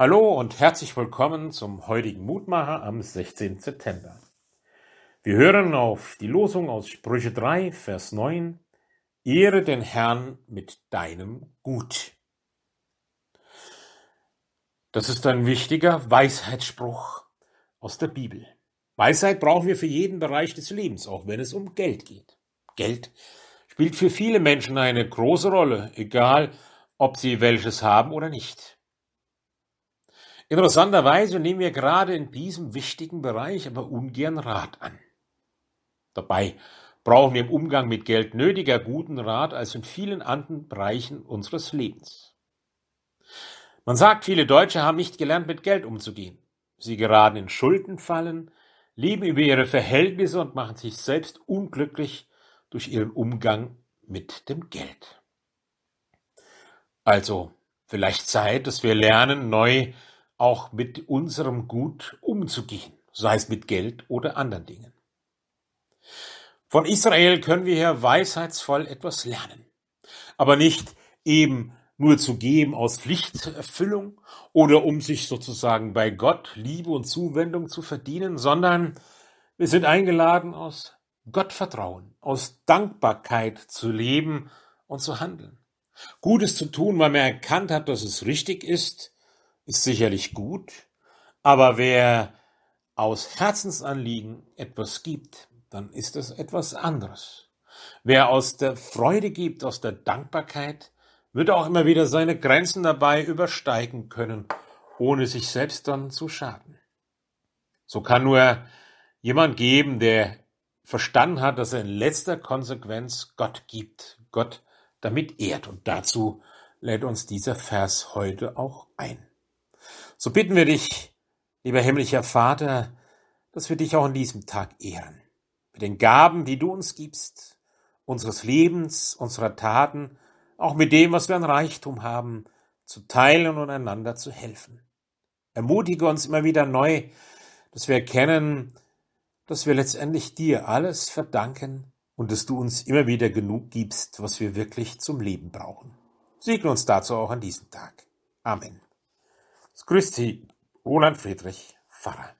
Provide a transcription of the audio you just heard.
Hallo und herzlich willkommen zum heutigen Mutmacher am 16. September. Wir hören auf die Losung aus Sprüche 3, Vers 9. Ehre den Herrn mit deinem Gut. Das ist ein wichtiger Weisheitsspruch aus der Bibel. Weisheit brauchen wir für jeden Bereich des Lebens, auch wenn es um Geld geht. Geld spielt für viele Menschen eine große Rolle, egal ob sie welches haben oder nicht. Interessanterweise nehmen wir gerade in diesem wichtigen Bereich aber ungern Rat an. Dabei brauchen wir im Umgang mit Geld nötiger guten Rat als in vielen anderen Bereichen unseres Lebens. Man sagt, viele Deutsche haben nicht gelernt, mit Geld umzugehen. Sie geraten in Schuldenfallen, leben über ihre Verhältnisse und machen sich selbst unglücklich durch ihren Umgang mit dem Geld. Also vielleicht Zeit, dass wir lernen, neu auch mit unserem Gut umzugehen, sei es mit Geld oder anderen Dingen. Von Israel können wir hier weisheitsvoll etwas lernen, aber nicht eben nur zu geben aus Pflichterfüllung oder um sich sozusagen bei Gott Liebe und Zuwendung zu verdienen, sondern wir sind eingeladen, aus Gottvertrauen, aus Dankbarkeit zu leben und zu handeln. Gutes zu tun, weil man erkannt hat, dass es richtig ist, ist sicherlich gut, aber wer aus Herzensanliegen etwas gibt, dann ist das etwas anderes. Wer aus der Freude gibt, aus der Dankbarkeit, wird auch immer wieder seine Grenzen dabei übersteigen können, ohne sich selbst dann zu schaden. So kann nur jemand geben, der verstanden hat, dass er in letzter Konsequenz Gott gibt, Gott damit ehrt. Und dazu lädt uns dieser Vers heute auch ein. So bitten wir dich, lieber himmlischer Vater, dass wir dich auch in diesem Tag ehren. Mit den Gaben, die du uns gibst, unseres Lebens, unserer Taten, auch mit dem, was wir an Reichtum haben, zu teilen und einander zu helfen. Ermutige uns immer wieder neu, dass wir erkennen, dass wir letztendlich dir alles verdanken und dass du uns immer wieder genug gibst, was wir wirklich zum Leben brauchen. Segne uns dazu auch an diesem Tag. Amen. Grüß Sie, Roland Friedrich, Pfarrer.